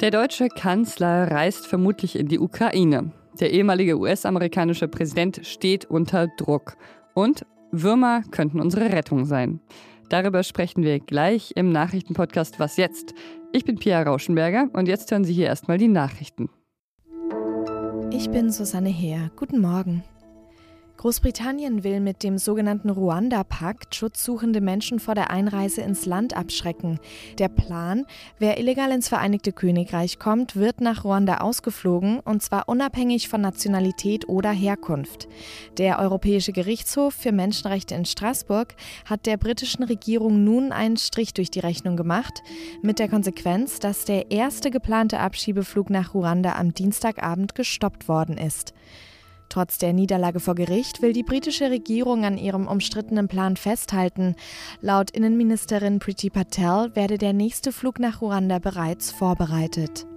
Der deutsche Kanzler reist vermutlich in die Ukraine. Der ehemalige US-amerikanische Präsident steht unter Druck. Und Würmer könnten unsere Rettung sein. Darüber sprechen wir gleich im Nachrichtenpodcast Was jetzt? Ich bin Pia Rauschenberger und jetzt hören Sie hier erstmal die Nachrichten. Ich bin Susanne Heer. Guten Morgen. Großbritannien will mit dem sogenannten Ruanda-Pakt schutzsuchende Menschen vor der Einreise ins Land abschrecken. Der Plan, wer illegal ins Vereinigte Königreich kommt, wird nach Ruanda ausgeflogen, und zwar unabhängig von Nationalität oder Herkunft. Der Europäische Gerichtshof für Menschenrechte in Straßburg hat der britischen Regierung nun einen Strich durch die Rechnung gemacht, mit der Konsequenz, dass der erste geplante Abschiebeflug nach Ruanda am Dienstagabend gestoppt worden ist. Trotz der Niederlage vor Gericht will die britische Regierung an ihrem umstrittenen Plan festhalten. Laut Innenministerin Priti Patel werde der nächste Flug nach Ruanda bereits vorbereitet.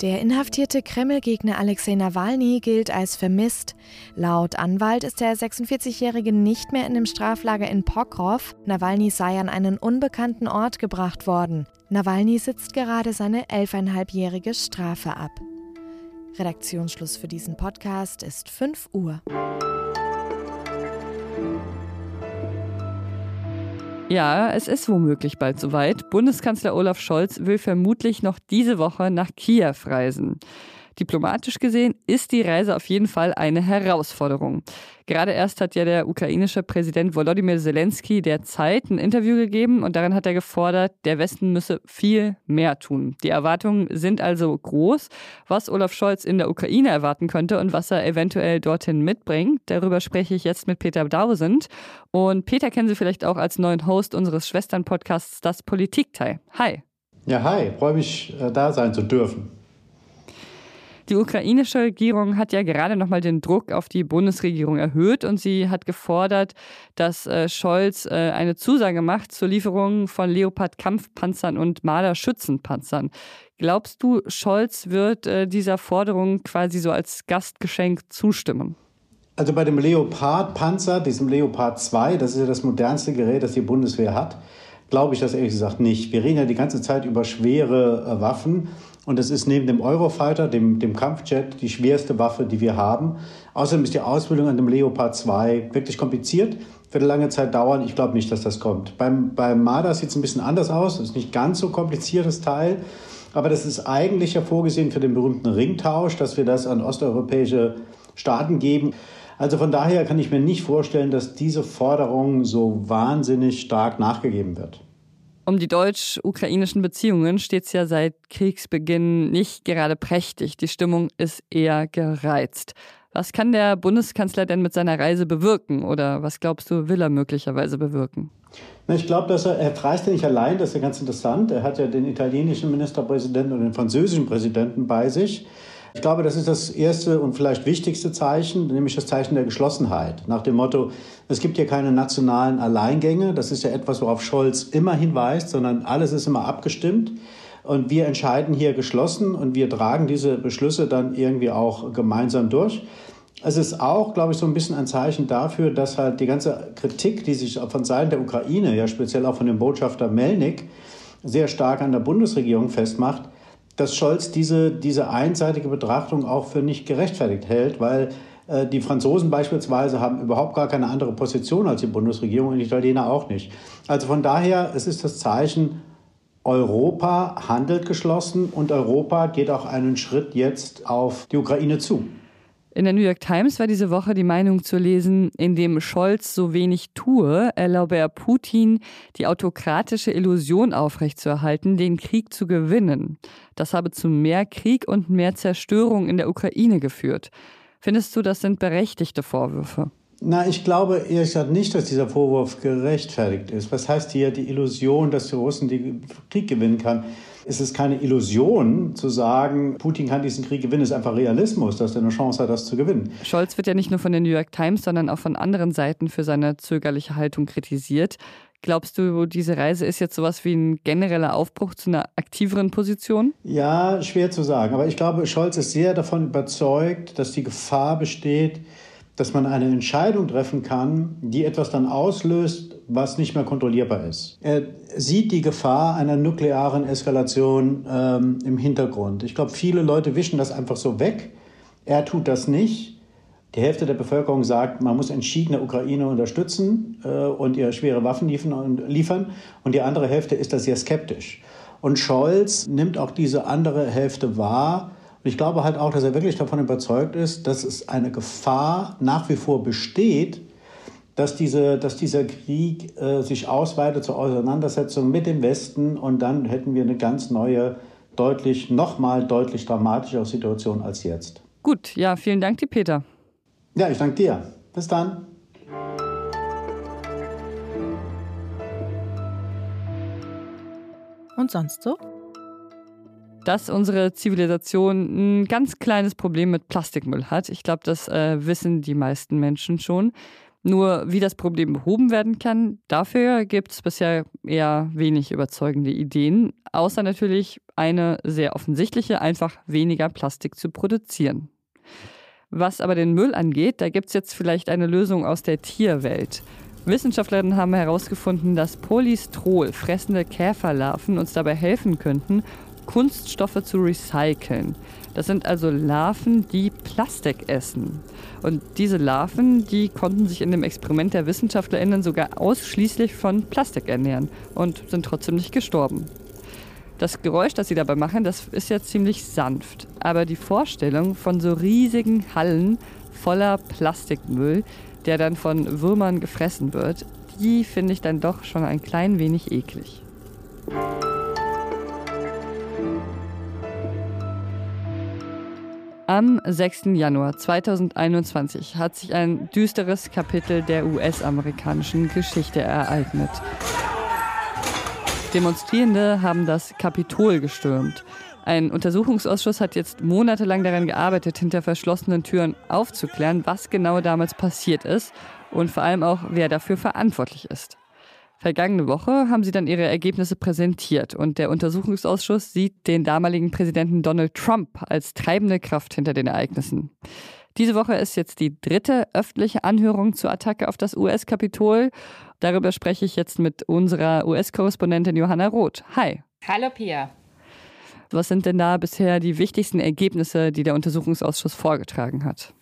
Der inhaftierte Kreml-Gegner Alexei Nawalny gilt als vermisst. Laut Anwalt ist der 46-Jährige nicht mehr in dem Straflager in Pokrov. Nawalny sei an einen unbekannten Ort gebracht worden. Nawalny sitzt gerade seine elfeinhalbjährige Strafe ab. Redaktionsschluss für diesen Podcast ist 5 Uhr. Ja, es ist womöglich bald soweit. Bundeskanzler Olaf Scholz will vermutlich noch diese Woche nach Kiew reisen. Diplomatisch gesehen ist die Reise auf jeden Fall eine Herausforderung. Gerade erst hat ja der ukrainische Präsident Volodymyr Zelensky der Zeit ein Interview gegeben und darin hat er gefordert, der Westen müsse viel mehr tun. Die Erwartungen sind also groß. Was Olaf Scholz in der Ukraine erwarten könnte und was er eventuell dorthin mitbringt, darüber spreche ich jetzt mit Peter Dausend. Und Peter kennen Sie vielleicht auch als neuen Host unseres Schwesternpodcasts Das Politikteil. Hi. Ja, hi, freue mich, äh, da sein zu dürfen. Die ukrainische Regierung hat ja gerade nochmal den Druck auf die Bundesregierung erhöht und sie hat gefordert, dass äh, Scholz äh, eine Zusage macht zur Lieferung von Leopard-Kampfpanzern und Marder-Schützenpanzern. Glaubst du, Scholz wird äh, dieser Forderung quasi so als Gastgeschenk zustimmen? Also bei dem Leopard-Panzer, diesem Leopard 2, das ist ja das modernste Gerät, das die Bundeswehr hat, glaube ich das ehrlich gesagt nicht. Wir reden ja die ganze Zeit über schwere Waffen und es ist neben dem Eurofighter, dem, dem Kampfjet, die schwerste Waffe, die wir haben. Außerdem ist die Ausbildung an dem Leopard 2 wirklich kompliziert, wird lange Zeit dauern. Ich glaube nicht, dass das kommt. Beim, beim Marder sieht es ein bisschen anders aus. Das ist nicht ganz so kompliziertes Teil. Aber das ist eigentlich ja vorgesehen für den berühmten Ringtausch, dass wir das an osteuropäische Staaten geben. Also von daher kann ich mir nicht vorstellen, dass diese Forderung so wahnsinnig stark nachgegeben wird. Um die deutsch-ukrainischen Beziehungen steht es ja seit Kriegsbeginn nicht gerade prächtig. Die Stimmung ist eher gereizt. Was kann der Bundeskanzler denn mit seiner Reise bewirken? Oder was glaubst du, will er möglicherweise bewirken? Ich glaube, dass er, er reist ja nicht allein, das ist ja ganz interessant. Er hat ja den italienischen Ministerpräsidenten und den französischen Präsidenten bei sich. Ich glaube, das ist das erste und vielleicht wichtigste Zeichen, nämlich das Zeichen der Geschlossenheit. Nach dem Motto, es gibt hier keine nationalen Alleingänge. Das ist ja etwas, worauf Scholz immer hinweist, sondern alles ist immer abgestimmt. Und wir entscheiden hier geschlossen und wir tragen diese Beschlüsse dann irgendwie auch gemeinsam durch. Es ist auch, glaube ich, so ein bisschen ein Zeichen dafür, dass halt die ganze Kritik, die sich von Seiten der Ukraine, ja speziell auch von dem Botschafter Melnik, sehr stark an der Bundesregierung festmacht, dass Scholz diese, diese einseitige Betrachtung auch für nicht gerechtfertigt hält, weil äh, die Franzosen beispielsweise haben überhaupt gar keine andere Position als die Bundesregierung und die Italiener auch nicht. Also von daher, es ist das Zeichen, Europa handelt geschlossen und Europa geht auch einen Schritt jetzt auf die Ukraine zu. In der New York Times war diese Woche die Meinung zu lesen, indem Scholz so wenig tue, erlaube er Putin, die autokratische Illusion aufrechtzuerhalten, den Krieg zu gewinnen. Das habe zu mehr Krieg und mehr Zerstörung in der Ukraine geführt. Findest du, das sind berechtigte Vorwürfe? Na, ich glaube ehrlich gesagt nicht, dass dieser Vorwurf gerechtfertigt ist. Was heißt hier die Illusion, dass die Russen den Krieg gewinnen kann? Es ist keine Illusion zu sagen, Putin kann diesen Krieg gewinnen. Es ist einfach Realismus, dass er eine Chance hat, das zu gewinnen. Scholz wird ja nicht nur von der New York Times, sondern auch von anderen Seiten für seine zögerliche Haltung kritisiert. Glaubst du, diese Reise ist jetzt sowas wie ein genereller Aufbruch zu einer aktiveren Position? Ja, schwer zu sagen. Aber ich glaube, Scholz ist sehr davon überzeugt, dass die Gefahr besteht, dass man eine Entscheidung treffen kann, die etwas dann auslöst, was nicht mehr kontrollierbar ist. Er sieht die Gefahr einer nuklearen Eskalation ähm, im Hintergrund. Ich glaube, viele Leute wischen das einfach so weg. Er tut das nicht. Die Hälfte der Bevölkerung sagt, man muss entschieden der Ukraine unterstützen äh, und ihr schwere Waffen liefern. Und die andere Hälfte ist da sehr skeptisch. Und Scholz nimmt auch diese andere Hälfte wahr und ich glaube halt auch, dass er wirklich davon überzeugt ist, dass es eine Gefahr nach wie vor besteht, dass, diese, dass dieser Krieg äh, sich ausweitet zur Auseinandersetzung mit dem Westen und dann hätten wir eine ganz neue, deutlich, nochmal deutlich dramatischere Situation als jetzt. Gut, ja, vielen Dank, die Peter. Ja, ich danke dir. Bis dann. Und sonst so? Dass unsere Zivilisation ein ganz kleines Problem mit Plastikmüll hat. Ich glaube, das äh, wissen die meisten Menschen schon. Nur wie das Problem behoben werden kann, dafür gibt es bisher eher wenig überzeugende Ideen, außer natürlich eine sehr offensichtliche, einfach weniger Plastik zu produzieren. Was aber den Müll angeht, da gibt es jetzt vielleicht eine Lösung aus der Tierwelt. Wissenschaftlerinnen haben herausgefunden, dass Polystrol fressende Käferlarven uns dabei helfen könnten, Kunststoffe zu recyceln. Das sind also Larven, die Plastik essen. Und diese Larven, die konnten sich in dem Experiment der WissenschaftlerInnen sogar ausschließlich von Plastik ernähren und sind trotzdem nicht gestorben. Das Geräusch, das sie dabei machen, das ist ja ziemlich sanft. Aber die Vorstellung von so riesigen Hallen voller Plastikmüll, der dann von Würmern gefressen wird, die finde ich dann doch schon ein klein wenig eklig. Am 6. Januar 2021 hat sich ein düsteres Kapitel der US-amerikanischen Geschichte ereignet. Demonstrierende haben das Kapitol gestürmt. Ein Untersuchungsausschuss hat jetzt monatelang daran gearbeitet, hinter verschlossenen Türen aufzuklären, was genau damals passiert ist und vor allem auch, wer dafür verantwortlich ist. Vergangene Woche haben sie dann ihre Ergebnisse präsentiert und der Untersuchungsausschuss sieht den damaligen Präsidenten Donald Trump als treibende Kraft hinter den Ereignissen. Diese Woche ist jetzt die dritte öffentliche Anhörung zur Attacke auf das US-Kapitol. Darüber spreche ich jetzt mit unserer US-Korrespondentin Johanna Roth. Hi. Hallo Pia. Was sind denn da bisher die wichtigsten Ergebnisse, die der Untersuchungsausschuss vorgetragen hat?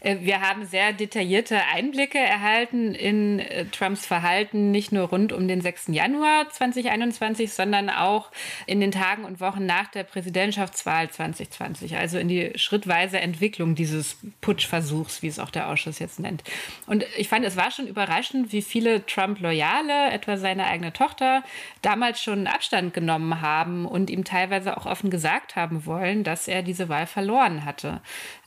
Äh, wir haben sehr detaillierte Einblicke erhalten in äh, Trumps Verhalten, nicht nur rund um den 6. Januar 2021, sondern auch in den Tagen und Wochen nach der Präsidentschaftswahl 2020, also in die schrittweise Entwicklung dieses Putschversuchs, wie es auch der Ausschuss jetzt nennt. Und ich fand, es war schon überraschend, wie viele Trump-Loyale, etwa seine eigene Tochter, damals schon Abstand genommen haben und ihm teilweise auch offen gesagt haben wollen, dass er diese Wahl verloren hatte.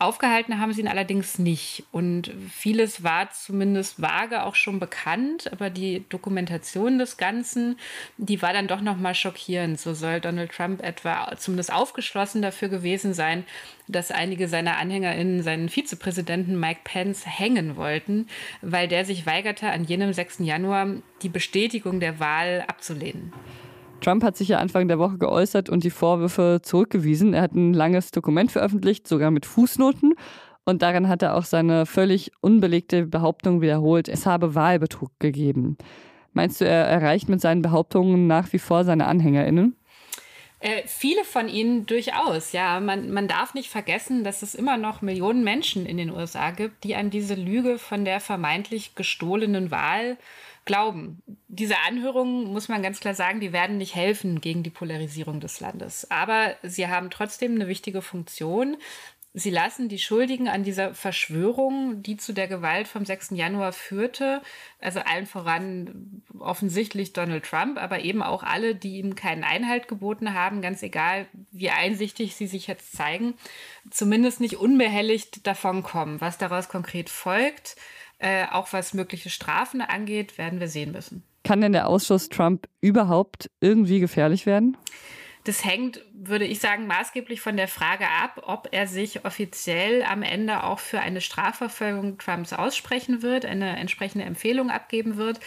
Aufgehalten haben sie ihn allerdings nicht. Und vieles war zumindest vage auch schon bekannt, aber die Dokumentation des Ganzen, die war dann doch nochmal schockierend. So soll Donald Trump etwa zumindest aufgeschlossen dafür gewesen sein, dass einige seiner AnhängerInnen seinen Vizepräsidenten Mike Pence hängen wollten, weil der sich weigerte, an jenem 6. Januar die Bestätigung der Wahl abzulehnen. Trump hat sich ja Anfang der Woche geäußert und die Vorwürfe zurückgewiesen. Er hat ein langes Dokument veröffentlicht, sogar mit Fußnoten. Und darin hat er auch seine völlig unbelegte Behauptung wiederholt, es habe Wahlbetrug gegeben. Meinst du, er erreicht mit seinen Behauptungen nach wie vor seine AnhängerInnen? Äh, viele von ihnen durchaus, ja. Man, man darf nicht vergessen, dass es immer noch Millionen Menschen in den USA gibt, die an diese Lüge von der vermeintlich gestohlenen Wahl glauben. Diese Anhörungen, muss man ganz klar sagen, die werden nicht helfen gegen die Polarisierung des Landes. Aber sie haben trotzdem eine wichtige Funktion. Sie lassen die Schuldigen an dieser Verschwörung, die zu der Gewalt vom 6. Januar führte, also allen voran offensichtlich Donald Trump, aber eben auch alle, die ihm keinen Einhalt geboten haben, ganz egal, wie einsichtig sie sich jetzt zeigen, zumindest nicht unbehelligt davonkommen. Was daraus konkret folgt, äh, auch was mögliche Strafen angeht, werden wir sehen müssen. Kann denn der Ausschuss Trump überhaupt irgendwie gefährlich werden? Das hängt, würde ich sagen, maßgeblich von der Frage ab, ob er sich offiziell am Ende auch für eine Strafverfolgung Trumps aussprechen wird, eine entsprechende Empfehlung abgeben wird.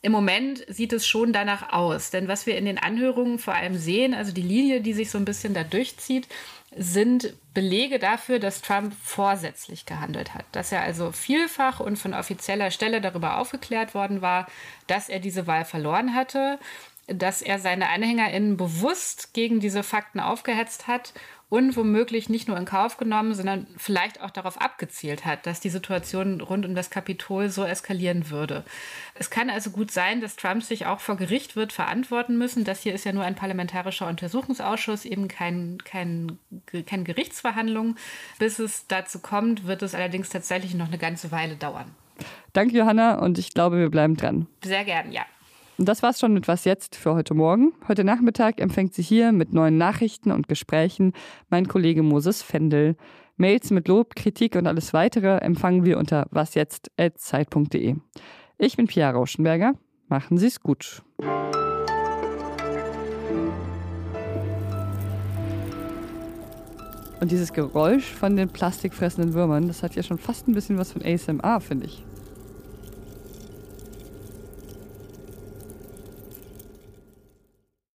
Im Moment sieht es schon danach aus, denn was wir in den Anhörungen vor allem sehen, also die Linie, die sich so ein bisschen da durchzieht, sind Belege dafür, dass Trump vorsätzlich gehandelt hat, dass er also vielfach und von offizieller Stelle darüber aufgeklärt worden war, dass er diese Wahl verloren hatte, dass er seine AnhängerInnen bewusst gegen diese Fakten aufgehetzt hat und womöglich nicht nur in Kauf genommen, sondern vielleicht auch darauf abgezielt hat, dass die Situation rund um das Kapitol so eskalieren würde. Es kann also gut sein, dass Trump sich auch vor Gericht wird verantworten müssen. Das hier ist ja nur ein parlamentarischer Untersuchungsausschuss, eben kein, kein, keine Gerichtsverhandlung. Bis es dazu kommt, wird es allerdings tatsächlich noch eine ganze Weile dauern. Danke, Johanna, und ich glaube, wir bleiben dran. Sehr gern, ja. Und das war's schon mit Was jetzt für heute Morgen. Heute Nachmittag empfängt sie hier mit neuen Nachrichten und Gesprächen mein Kollege Moses Fendel. Mails mit Lob, Kritik und alles weitere empfangen wir unter wasjetzt.zeit.de. Ich bin Pia Rauschenberger. Machen Sie es gut. Und dieses Geräusch von den plastikfressenden Würmern, das hat ja schon fast ein bisschen was von ASMR, finde ich.